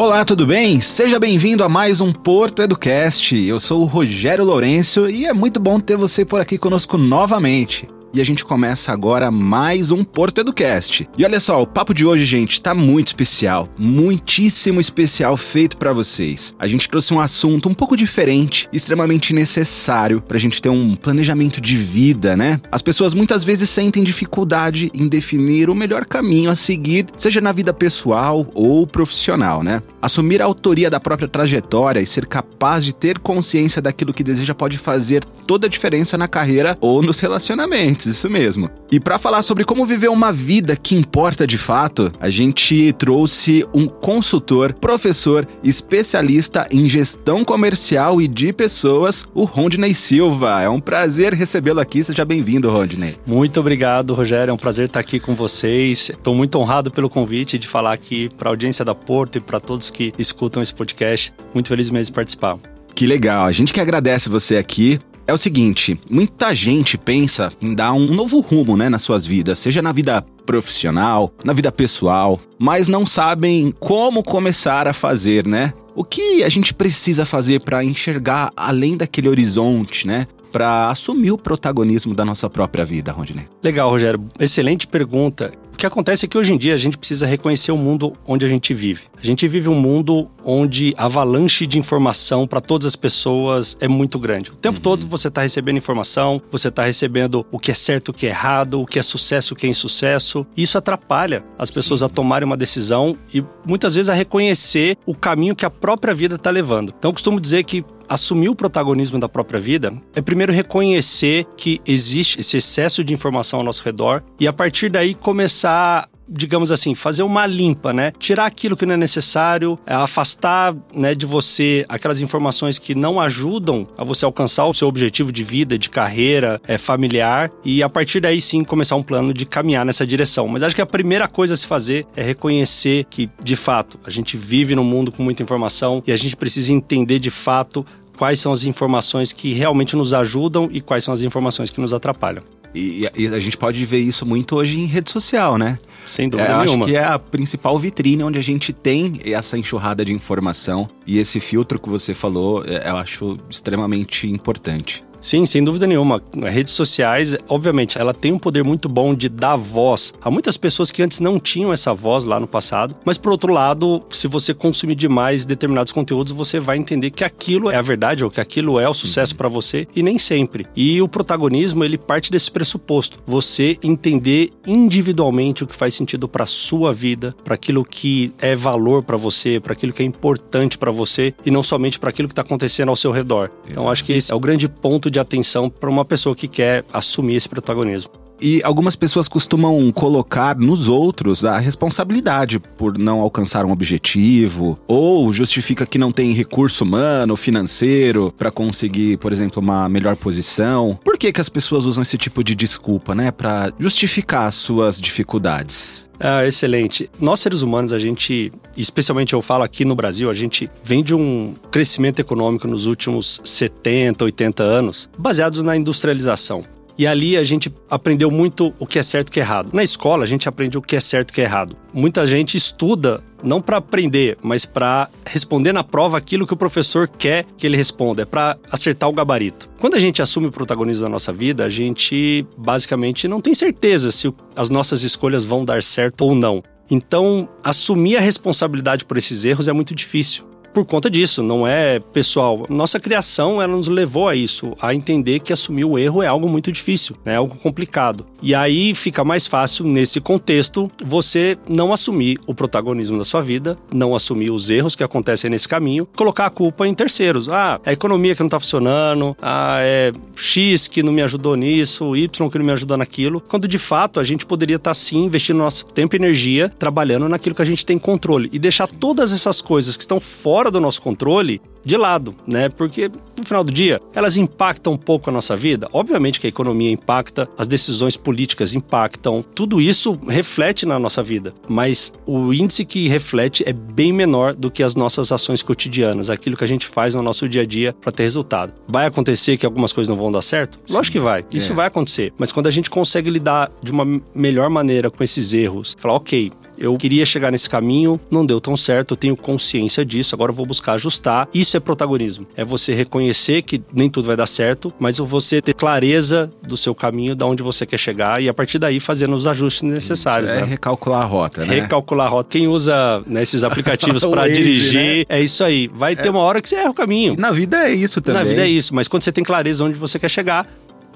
Olá, tudo bem? Seja bem-vindo a mais um Porto Educast. Eu sou o Rogério Lourenço e é muito bom ter você por aqui conosco novamente. E a gente começa agora mais um Porto Educast. E olha só, o papo de hoje, gente, tá muito especial, muitíssimo especial feito para vocês. A gente trouxe um assunto um pouco diferente, extremamente necessário pra gente ter um planejamento de vida, né? As pessoas muitas vezes sentem dificuldade em definir o melhor caminho a seguir, seja na vida pessoal ou profissional, né? Assumir a autoria da própria trajetória e ser capaz de ter consciência daquilo que deseja pode fazer toda a diferença na carreira ou nos relacionamentos isso mesmo. E para falar sobre como viver uma vida que importa de fato, a gente trouxe um consultor, professor, especialista em gestão comercial e de pessoas, o Rondney Silva. É um prazer recebê-lo aqui. Seja bem-vindo, Rondney. Muito obrigado, Rogério. É um prazer estar aqui com vocês. Estou muito honrado pelo convite de falar aqui para a audiência da Porto e para todos que escutam esse podcast. Muito feliz mesmo de participar. Que legal, a gente que agradece você aqui é o seguinte: muita gente pensa em dar um novo rumo né, nas suas vidas, seja na vida profissional, na vida pessoal, mas não sabem como começar a fazer, né? O que a gente precisa fazer para enxergar além daquele horizonte, né? Para assumir o protagonismo da nossa própria vida, Rondinei? Legal, Rogério. Excelente pergunta que acontece é que hoje em dia a gente precisa reconhecer o mundo onde a gente vive. A gente vive um mundo onde a avalanche de informação para todas as pessoas é muito grande. O tempo uhum. todo você está recebendo informação, você está recebendo o que é certo, o que é errado, o que é sucesso, o que é insucesso. Isso atrapalha as pessoas Sim. a tomarem uma decisão e muitas vezes a reconhecer o caminho que a própria vida está levando. Então, eu costumo dizer que assumir o protagonismo da própria vida é primeiro reconhecer que existe esse excesso de informação ao nosso redor e a partir daí começar digamos assim, fazer uma limpa, né? Tirar aquilo que não é necessário, é, afastar né, de você aquelas informações que não ajudam a você alcançar o seu objetivo de vida, de carreira, é, familiar, e a partir daí sim começar um plano de caminhar nessa direção. Mas acho que a primeira coisa a se fazer é reconhecer que, de fato, a gente vive num mundo com muita informação e a gente precisa entender de fato quais são as informações que realmente nos ajudam e quais são as informações que nos atrapalham. E, e, a gente pode ver isso muito hoje em rede social, né? Sem dúvida é, nenhuma. Acho que é a principal vitrine onde a gente tem essa enxurrada de informação e esse filtro que você falou, é, eu acho extremamente importante. Sim, sem dúvida nenhuma. Redes sociais, obviamente, ela tem um poder muito bom de dar voz a muitas pessoas que antes não tinham essa voz lá no passado. Mas por outro lado, se você consumir demais determinados conteúdos, você vai entender que aquilo é a verdade ou que aquilo é o sucesso uhum. para você e nem sempre. E o protagonismo, ele parte desse pressuposto. Você entender individualmente o que faz sentido para sua vida, para aquilo que é valor para você, para aquilo que é importante para você e não somente para aquilo que está acontecendo ao seu redor. Então acho que esse é o grande ponto de atenção para uma pessoa que quer assumir esse protagonismo. E algumas pessoas costumam colocar nos outros a responsabilidade por não alcançar um objetivo, ou justifica que não tem recurso humano, financeiro para conseguir, por exemplo, uma melhor posição. Por que, que as pessoas usam esse tipo de desculpa, né, para justificar suas dificuldades? Ah, excelente. Nós seres humanos, a gente, especialmente eu falo aqui no Brasil, a gente vem de um crescimento econômico nos últimos 70, 80 anos, baseados na industrialização. E ali a gente aprendeu muito o que é certo e o que é errado. Na escola a gente aprende o que é certo e o que é errado. Muita gente estuda não para aprender, mas para responder na prova aquilo que o professor quer que ele responda, é para acertar o gabarito. Quando a gente assume o protagonismo da nossa vida, a gente basicamente não tem certeza se as nossas escolhas vão dar certo ou não. Então, assumir a responsabilidade por esses erros é muito difícil por conta disso, não é pessoal. Nossa criação ela nos levou a isso, a entender que assumir o erro é algo muito difícil, é algo complicado. E aí fica mais fácil nesse contexto você não assumir o protagonismo da sua vida, não assumir os erros que acontecem nesse caminho, colocar a culpa em terceiros. Ah, é a economia que não está funcionando, ah, é X que não me ajudou nisso, Y que não me ajudou naquilo, quando de fato a gente poderia estar tá, sim investindo nosso tempo e energia trabalhando naquilo que a gente tem controle e deixar todas essas coisas que estão fora fora do nosso controle de lado, né? Porque no final do dia, elas impactam um pouco a nossa vida. Obviamente que a economia impacta, as decisões políticas impactam, tudo isso reflete na nossa vida, mas o índice que reflete é bem menor do que as nossas ações cotidianas, aquilo que a gente faz no nosso dia a dia para ter resultado. Vai acontecer que algumas coisas não vão dar certo? Lógico que vai. Isso é. vai acontecer. Mas quando a gente consegue lidar de uma melhor maneira com esses erros, falar, ok, eu queria chegar nesse caminho, não deu tão certo, eu tenho consciência disso, agora eu vou buscar ajustar. Isso é protagonismo. É você reconhecer que nem tudo vai dar certo, mas você ter clareza do seu caminho, de onde você quer chegar e a partir daí fazendo os ajustes necessários. Isso é né? recalcular a rota, né? Recalcular a rota. Quem usa né, esses aplicativos para dirigir, né? é isso aí. Vai ter é. uma hora que você erra o caminho. Na vida é isso também. Na vida é isso, mas quando você tem clareza onde você quer chegar,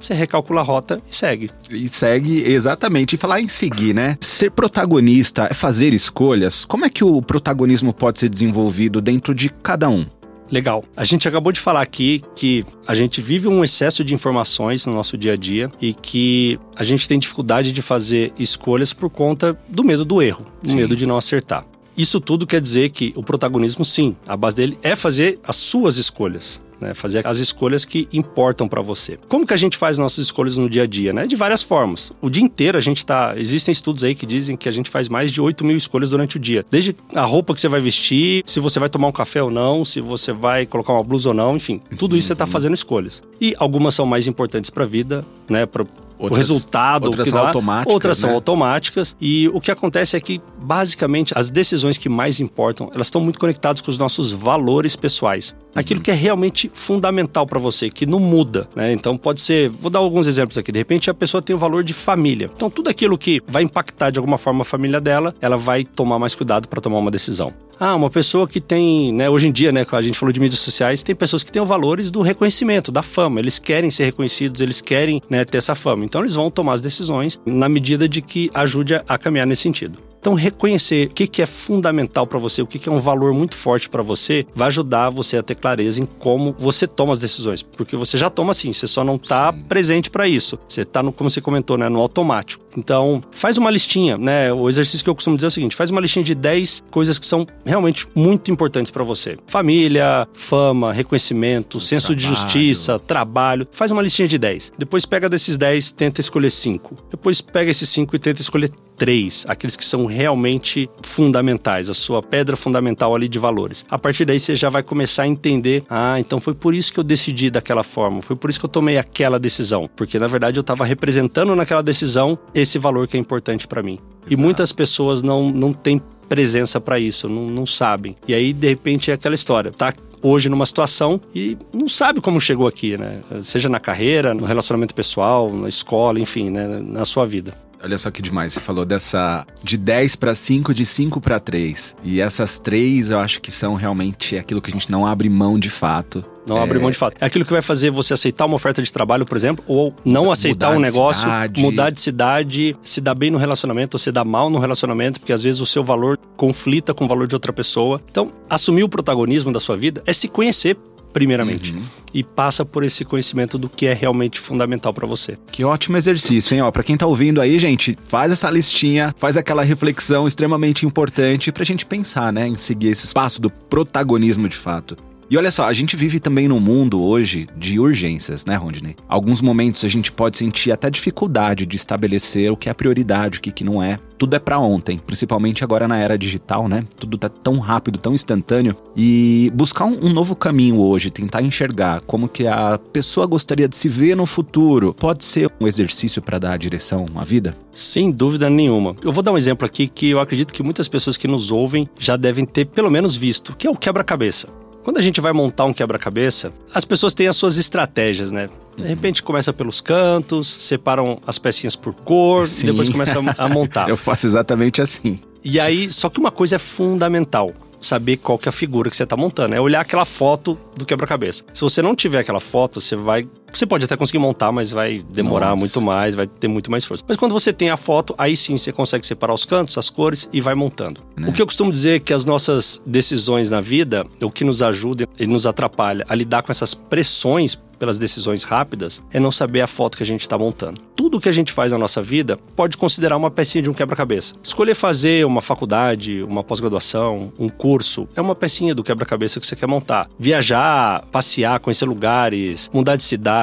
você recalcula a rota e segue. E segue, exatamente. E falar em seguir, né? Ser protagonista é fazer escolhas. Como é que o protagonismo pode ser desenvolvido dentro de cada um? Legal. A gente acabou de falar aqui que a gente vive um excesso de informações no nosso dia a dia e que a gente tem dificuldade de fazer escolhas por conta do medo do erro, do sim. medo de não acertar. Isso tudo quer dizer que o protagonismo, sim, a base dele é fazer as suas escolhas né? Fazer as escolhas que importam para você. Como que a gente faz nossas escolhas no dia a dia, né? De várias formas. O dia inteiro a gente tá. Existem estudos aí que dizem que a gente faz mais de 8 mil escolhas durante o dia. Desde a roupa que você vai vestir, se você vai tomar um café ou não, se você vai colocar uma blusa ou não, enfim. Tudo isso você tá fazendo escolhas. E algumas são mais importantes para a vida, né? Pra, Outras, o resultado outras que dá, são automáticas, outras né? são automáticas e o que acontece é que basicamente as decisões que mais importam elas estão muito conectadas com os nossos valores pessoais aquilo que é realmente fundamental para você, que não muda, né? Então pode ser, vou dar alguns exemplos aqui. De repente a pessoa tem o valor de família. Então tudo aquilo que vai impactar de alguma forma a família dela, ela vai tomar mais cuidado para tomar uma decisão. Ah, uma pessoa que tem, né, hoje em dia, né, a gente falou de mídias sociais, tem pessoas que têm valores do reconhecimento, da fama. Eles querem ser reconhecidos, eles querem, né, ter essa fama. Então eles vão tomar as decisões na medida de que ajude a caminhar nesse sentido. Então, reconhecer o que, que é fundamental para você, o que, que é um valor muito forte para você, vai ajudar você a ter clareza em como você toma as decisões. Porque você já toma assim, você só não está presente para isso. Você está, no, como você comentou, né, no automático. Então, faz uma listinha, né? O exercício que eu costumo dizer é o seguinte: faz uma listinha de 10 coisas que são realmente muito importantes para você. Família, fama, reconhecimento, o senso trabalho. de justiça, trabalho. Faz uma listinha de 10. Depois pega desses 10, tenta escolher 5. Depois pega esses 5 e tenta escolher três, aqueles que são realmente fundamentais, a sua pedra fundamental ali de valores. A partir daí você já vai começar a entender, ah, então foi por isso que eu decidi daquela forma, foi por isso que eu tomei aquela decisão, porque na verdade eu estava representando naquela decisão esse valor que é importante para mim. Exato. E muitas pessoas não, não têm presença para isso, não, não sabem. E aí, de repente, é aquela história. Tá hoje numa situação e não sabe como chegou aqui, né? Seja na carreira, no relacionamento pessoal, na escola, enfim, né? na sua vida. Olha só que demais, você falou dessa de 10 para 5, de 5 para 3. E essas três eu acho que são realmente aquilo que a gente não abre mão de fato. Não é... abre mão de fato. É aquilo que vai fazer você aceitar uma oferta de trabalho, por exemplo, ou não aceitar mudar um negócio, cidade. mudar de cidade, se dar bem no relacionamento ou se dar mal no relacionamento, porque às vezes o seu valor conflita com o valor de outra pessoa. Então, assumir o protagonismo da sua vida é se conhecer primeiramente. Uhum. E passa por esse conhecimento do que é realmente fundamental para você. Que ótimo exercício, hein? Ó, para quem tá ouvindo aí, gente, faz essa listinha, faz aquela reflexão extremamente importante pra gente pensar, né, em seguir esse espaço do protagonismo de fato. E olha só, a gente vive também num mundo hoje de urgências, né, Rodney? Alguns momentos a gente pode sentir até dificuldade de estabelecer o que é prioridade, o que, que não é. Tudo é para ontem, principalmente agora na era digital, né? Tudo tá tão rápido, tão instantâneo. E buscar um, um novo caminho hoje, tentar enxergar como que a pessoa gostaria de se ver no futuro, pode ser um exercício para dar direção à vida? Sem dúvida nenhuma. Eu vou dar um exemplo aqui que eu acredito que muitas pessoas que nos ouvem já devem ter pelo menos visto, que é o quebra-cabeça. Quando a gente vai montar um quebra-cabeça, as pessoas têm as suas estratégias, né? De repente começa pelos cantos, separam as pecinhas por cor Sim. e depois começa a montar. Eu faço exatamente assim. E aí, só que uma coisa é fundamental saber qual que é a figura que você está montando. É olhar aquela foto do quebra-cabeça. Se você não tiver aquela foto, você vai. Você pode até conseguir montar, mas vai demorar Nossa. muito mais, vai ter muito mais força. Mas quando você tem a foto, aí sim você consegue separar os cantos, as cores e vai montando. Né? O que eu costumo dizer é que as nossas decisões na vida, o que nos ajuda e nos atrapalha a lidar com essas pressões pelas decisões rápidas é não saber a foto que a gente está montando. Tudo que a gente faz na nossa vida pode considerar uma pecinha de um quebra-cabeça. Escolher fazer uma faculdade, uma pós-graduação, um curso, é uma pecinha do quebra-cabeça que você quer montar. Viajar, passear, conhecer lugares, mudar de cidade,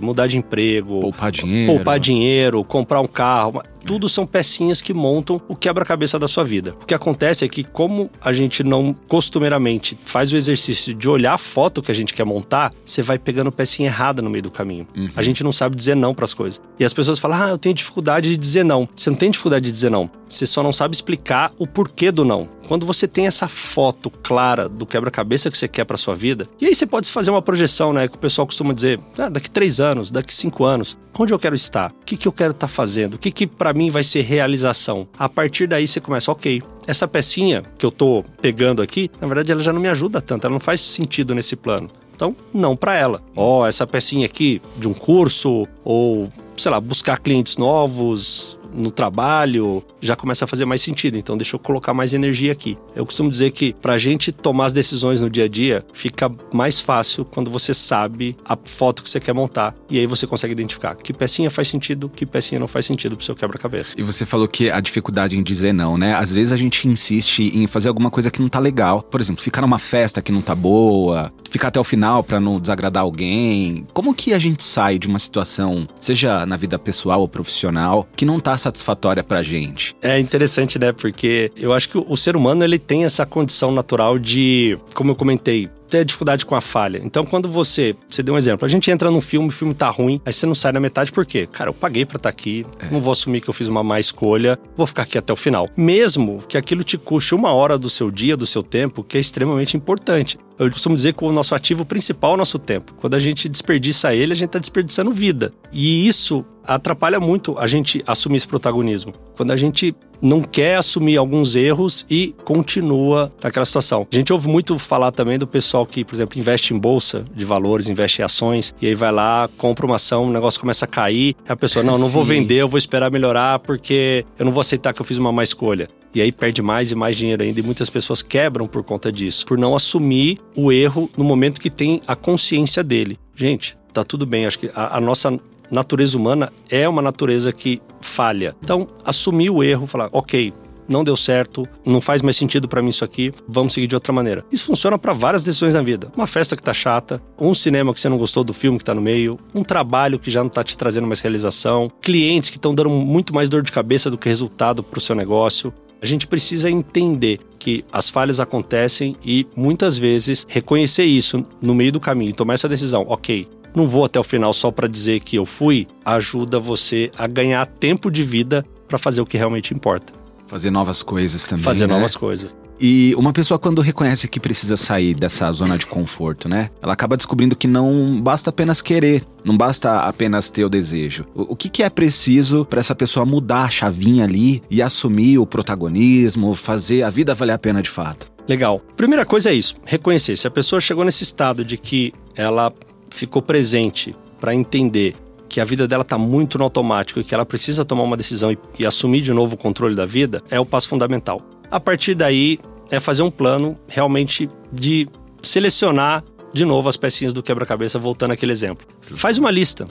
mudar de emprego, poupar dinheiro, poupar dinheiro comprar um carro, tudo são pecinhas que montam o quebra-cabeça da sua vida. O que acontece é que, como a gente não costumeiramente faz o exercício de olhar a foto que a gente quer montar, você vai pegando pecinha errada no meio do caminho. Uhum. A gente não sabe dizer não para as coisas. E as pessoas falam: ah, eu tenho dificuldade de dizer não. Você não tem dificuldade de dizer não. Você só não sabe explicar o porquê do não. Quando você tem essa foto clara do quebra-cabeça que você quer para sua vida, e aí você pode fazer uma projeção, né? Que o pessoal costuma dizer: ah, daqui três anos, daqui cinco anos, onde eu quero estar? O que, que eu quero estar tá fazendo? O que, que para mim vai ser realização? A partir daí você começa, ok, essa pecinha que eu tô pegando aqui, na verdade ela já não me ajuda tanto, ela não faz sentido nesse plano. Então, não para ela. Ó, oh, essa pecinha aqui de um curso ou, sei lá, buscar clientes novos, no trabalho, já começa a fazer mais sentido. Então, deixa eu colocar mais energia aqui. Eu costumo dizer que para a gente tomar as decisões no dia a dia, fica mais fácil quando você sabe a foto que você quer montar. E aí você consegue identificar que pecinha faz sentido, que pecinha não faz sentido pro seu quebra-cabeça. E você falou que a dificuldade em dizer não, né? Às vezes a gente insiste em fazer alguma coisa que não tá legal. Por exemplo, ficar numa festa que não tá boa, ficar até o final para não desagradar alguém. Como que a gente sai de uma situação, seja na vida pessoal ou profissional, que não tá satisfatória pra gente? É interessante, né? Porque eu acho que o ser humano ele tem essa condição natural de, como eu comentei, ter dificuldade com a falha. Então, quando você. Você deu um exemplo. A gente entra num filme, o filme tá ruim, aí você não sai na metade, por quê? Cara, eu paguei pra estar tá aqui, é. não vou assumir que eu fiz uma má escolha, vou ficar aqui até o final. Mesmo que aquilo te custe uma hora do seu dia, do seu tempo, que é extremamente importante. Eu costumo dizer que o nosso ativo principal é o nosso tempo. Quando a gente desperdiça ele, a gente está desperdiçando vida. E isso atrapalha muito a gente assumir esse protagonismo. Quando a gente não quer assumir alguns erros e continua naquela situação. A gente ouve muito falar também do pessoal que, por exemplo, investe em bolsa de valores, investe em ações, e aí vai lá, compra uma ação, o negócio começa a cair, a pessoa, não, não vou vender, eu vou esperar melhorar porque eu não vou aceitar que eu fiz uma má escolha. E aí perde mais e mais dinheiro ainda, e muitas pessoas quebram por conta disso, por não assumir o erro no momento que tem a consciência dele. Gente, tá tudo bem, acho que a, a nossa natureza humana é uma natureza que falha. Então, assumir o erro, falar, ok, não deu certo, não faz mais sentido para mim isso aqui, vamos seguir de outra maneira. Isso funciona para várias decisões na vida. Uma festa que tá chata, um cinema que você não gostou do filme que tá no meio, um trabalho que já não tá te trazendo mais realização, clientes que estão dando muito mais dor de cabeça do que resultado pro seu negócio. A gente precisa entender que as falhas acontecem e muitas vezes reconhecer isso no meio do caminho e tomar essa decisão. Ok, não vou até o final só para dizer que eu fui, ajuda você a ganhar tempo de vida para fazer o que realmente importa. Fazer novas coisas também. Fazer né? novas coisas. E uma pessoa, quando reconhece que precisa sair dessa zona de conforto, né? Ela acaba descobrindo que não basta apenas querer, não basta apenas ter o desejo. O, que, que é preciso para essa pessoa mudar a chavinha ali e assumir o protagonismo, fazer a vida valer a pena de fato? Legal. Primeira coisa é isso: reconhecer. Se a pessoa chegou nesse estado de que ela ficou presente para entender que a vida dela está muito no automático e que ela precisa tomar uma decisão e, e, assumir de novo o controle da vida, é o passo fundamental. A partir daí, é fazer um plano realmente de selecionar de novo as pecinhas do quebra-cabeça, voltando àquele exemplo. Faz uma lista.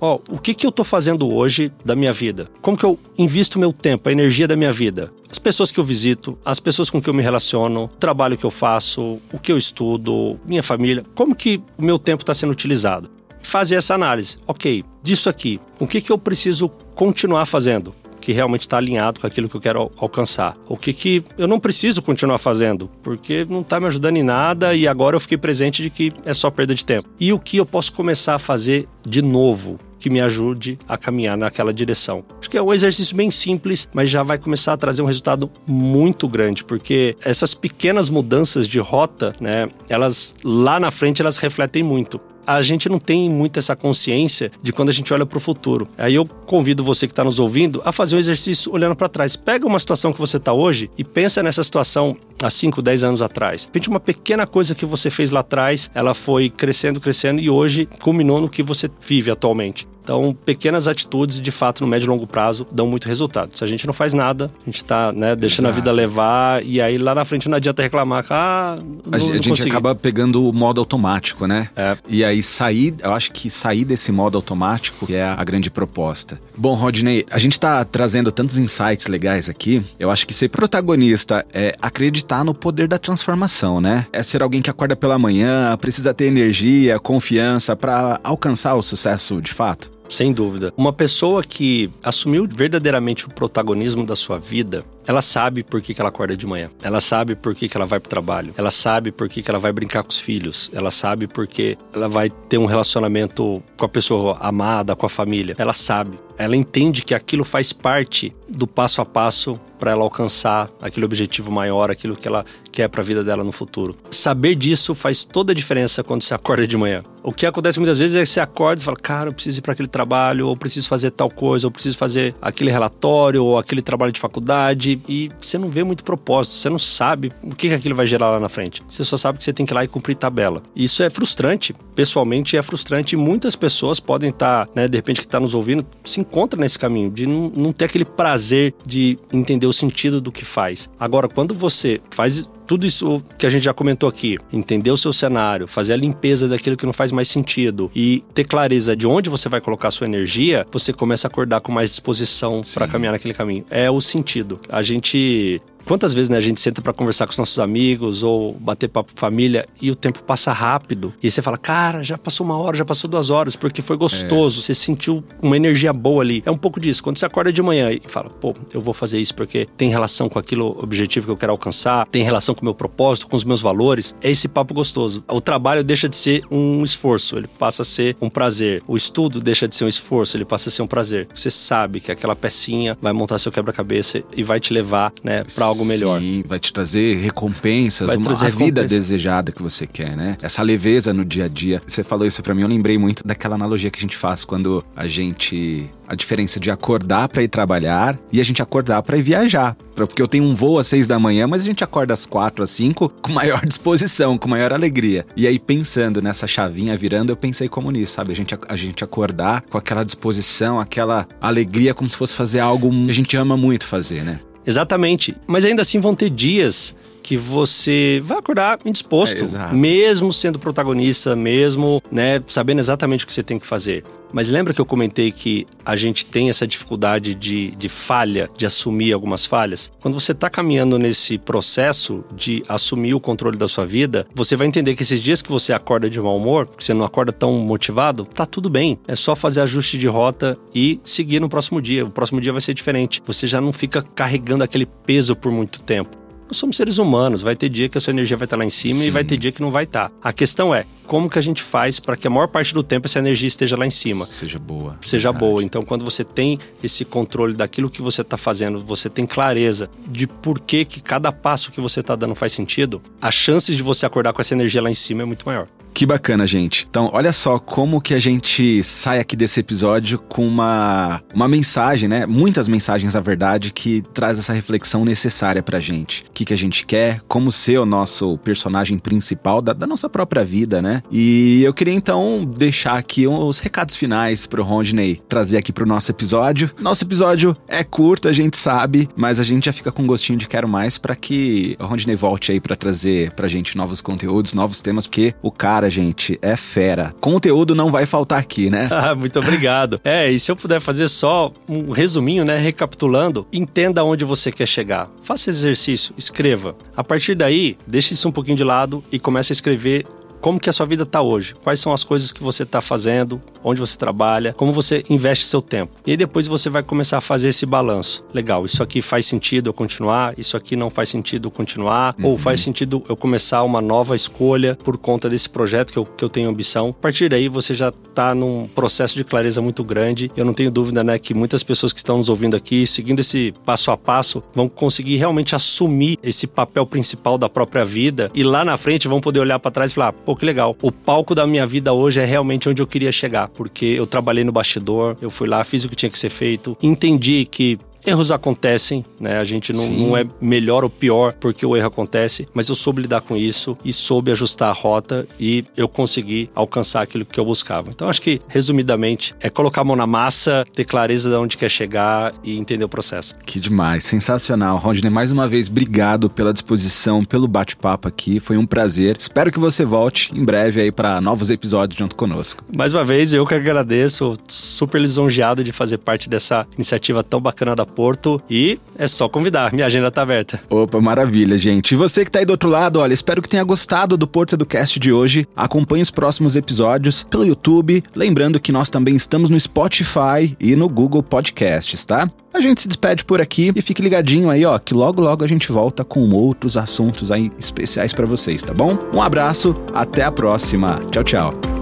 Ó, oh, o que, que eu estou fazendo hoje da minha vida? Como que eu invisto meu tempo, a energia da minha vida? As pessoas que eu visito, as pessoas com que eu me relaciono, o trabalho que eu faço, o que eu estudo, minha família, como que o meu tempo está sendo utilizado? Fazer essa análise. Ok, disso aqui, o que, que eu preciso continuar fazendo? que realmente está alinhado com aquilo que eu quero alcançar. O que, que eu não preciso continuar fazendo, porque não está me ajudando em nada e agora eu fiquei presente de que é só perda de tempo. E o que eu posso começar a fazer de novo, que me ajude a caminhar naquela direção. Acho que é um exercício bem simples, mas já vai começar a trazer um resultado muito grande, porque essas pequenas mudanças de rota, né, elas lá na frente elas refletem muito a gente não tem muito essa consciência de quando a gente olha para o futuro. Aí eu convido você que está nos ouvindo a fazer um exercício olhando para trás. Pega uma situação que você está hoje e pensa nessa situação há 5, 10 anos atrás. Pente uma pequena coisa que você fez lá atrás, ela foi crescendo, crescendo e hoje culminou no que você vive atualmente Então, pequenas atitudes, de fato, no médio e longo prazo, dão muito resultado. Se a gente não faz nada, a gente está né, deixando Exato. a vida levar, e aí lá na frente não adianta reclamar ah, não, a, gente, a gente acaba pegando o modo automático, né? É. E aí sair, eu acho que sair desse modo automático é a grande proposta. Bom, Rodney, a gente está trazendo tantos insights legais aqui. Eu acho que ser protagonista é acreditar no poder da transformação, né? É ser alguém que acorda pela manhã, precisa ter energia, confiança para alcançar o sucesso de fato. Sem dúvida. Uma pessoa que assumiu verdadeiramente o protagonismo da sua vida, ela sabe por que, que ela acorda de manhã. Ela sabe por que, que ela vai pro trabalho. Ela sabe por que, que ela vai brincar com os filhos. Ela sabe por que ela vai ter um relacionamento com a pessoa amada, com a família. Ela sabe. Ela entende que aquilo faz parte do passo a passo para ela alcançar aquele objetivo maior, aquilo que ela quer para a vida dela no futuro. Saber disso faz toda a diferença quando você acorda de manhã. O que acontece muitas vezes é que você acorda e fala: "Cara, eu preciso ir para aquele trabalho, ou preciso fazer tal coisa, ou preciso fazer aquele relatório, ou aquele trabalho de faculdade", e você não vê muito propósito, você não sabe o que, que aquilo vai gerar lá na frente. Você só sabe que você tem que ir lá e cumprir tabela. Isso é frustrante. Pessoalmente é frustrante e muitas pessoas podem estar, tá, né, de repente que está nos ouvindo, se encontra nesse caminho de não, não ter aquele prazer de entender o sentido do que faz. Agora, quando você faz tudo isso que a gente já comentou aqui, entender o seu cenário, fazer a limpeza daquilo que não faz mais sentido e ter clareza de onde você vai colocar a sua energia, você começa a acordar com mais disposição para caminhar naquele caminho. É o sentido. A gente Quantas vezes né, a gente senta para conversar com os nossos amigos ou bater papo família e o tempo passa rápido. E aí você fala, cara, já passou uma hora, já passou duas horas, porque foi gostoso, é. você sentiu uma energia boa ali. É um pouco disso. Quando você acorda de manhã e fala, pô, eu vou fazer isso porque tem relação com aquilo objetivo que eu quero alcançar, tem relação com o meu propósito, com os meus valores, é esse papo gostoso. O trabalho deixa de ser um esforço, ele passa a ser um prazer. O estudo deixa de ser um esforço, ele passa a ser um prazer. Você sabe que aquela pecinha vai montar seu quebra-cabeça e vai te levar, né, para algo melhor. Sim, vai te trazer recompensas, vai uma trazer a vida desejada que você quer, né? Essa leveza no dia a dia. Você falou isso para mim, eu lembrei muito daquela analogia que a gente faz quando a gente a diferença de acordar para ir trabalhar e a gente acordar para ir viajar. Porque eu tenho um voo às seis da manhã, mas a gente acorda às quatro, às cinco, com maior disposição, com maior alegria. E aí, pensando nessa chavinha virando, eu pensei como nisso, sabe? A gente, a gente acordar com aquela disposição, aquela alegria, como se fosse fazer algo que a gente ama muito fazer, né? Exatamente. Mas ainda assim vão ter dias que você vai acordar indisposto, é, mesmo sendo protagonista, mesmo, né, sabendo exatamente o que você tem que fazer. Mas lembra que eu comentei que a gente tem essa dificuldade de, de falha, de assumir algumas falhas? Quando você está caminhando nesse processo de assumir o controle da sua vida, você vai entender que esses dias que você acorda de mau humor, que você não acorda tão motivado, tá tudo bem. É só fazer ajuste de rota e seguir no próximo dia. O próximo dia vai ser diferente. Você já não fica carregando aquele peso por muito tempo. Nós somos seres humanos, vai ter dia que a sua energia vai estar lá em cima Sim. e vai ter dia que não vai estar. A questão é, como que a gente faz para que a maior parte do tempo essa energia esteja lá em cima? Seja boa. Seja verdade. boa. Então, quando você tem esse controle daquilo que você está fazendo, você tem clareza de por que, que cada passo que você está dando faz sentido, as chances de você acordar com essa energia lá em cima é muito maior. Que bacana, gente. Então, olha só como que a gente sai aqui desse episódio com uma, uma mensagem, né? Muitas mensagens, na verdade, que traz essa reflexão necessária pra gente. O que, que a gente quer, como ser o nosso personagem principal da, da nossa própria vida, né? E eu queria então deixar aqui os recados finais pro Rodney trazer aqui pro nosso episódio. Nosso episódio é curto, a gente sabe, mas a gente já fica com gostinho de quero mais para que o Rodney volte aí para trazer pra gente novos conteúdos, novos temas, porque o cara cara, gente, é fera. Conteúdo não vai faltar aqui, né? Ah, muito obrigado. É, e se eu puder fazer só um resuminho, né, recapitulando, entenda onde você quer chegar. Faça esse exercício, escreva. A partir daí, deixe isso um pouquinho de lado e comece a escrever como que a sua vida está hoje, quais são as coisas que você está fazendo, onde você trabalha, como você investe seu tempo. E aí depois você vai começar a fazer esse balanço. Legal, isso aqui faz sentido eu continuar, isso aqui não faz sentido eu continuar, uhum. ou faz sentido eu começar uma nova escolha por conta desse projeto que eu, que eu tenho ambição. A partir daí você já está num processo de clareza muito grande. Eu não tenho dúvida, né, que muitas pessoas que estão nos ouvindo aqui, seguindo esse passo a passo, vão conseguir realmente assumir esse papel principal da própria vida e lá na frente vão poder olhar para trás e falar, que legal. O palco da minha vida hoje é realmente onde eu queria chegar, porque eu trabalhei no bastidor, eu fui lá, fiz o que tinha que ser feito, entendi que Erros acontecem, né? A gente não, não, é melhor ou pior porque o erro acontece, mas eu soube lidar com isso e soube ajustar a rota e eu consegui alcançar aquilo que eu buscava. Então acho que, resumidamente, é colocar a mão na massa, ter clareza de onde quer chegar e entender o processo. Que demais, sensacional. Rodney, mais uma vez, obrigado pela disposição, pelo bate-papo aqui. Foi um prazer. Espero que você volte em breve aí para novos episódios junto conosco. Mais uma vez, eu que agradeço, super lisonjeado de fazer parte dessa iniciativa tão bacana da Porto e é só convidar, minha agenda tá aberta. Opa, maravilha, gente. E você que tá aí do outro lado, olha, espero que tenha gostado do Porto Educast de hoje. Acompanhe os próximos episódios pelo YouTube, lembrando que nós também estamos no Spotify e no Google Podcasts, tá? A gente se despede por aqui e fique ligadinho aí, ó, que logo logo a gente volta com outros assuntos aí especiais para vocês, tá bom? Um abraço, até a próxima. Tchau, tchau.